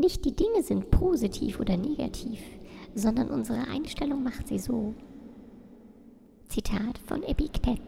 Nicht die Dinge sind positiv oder negativ, sondern unsere Einstellung macht sie so. Zitat von Epiktet.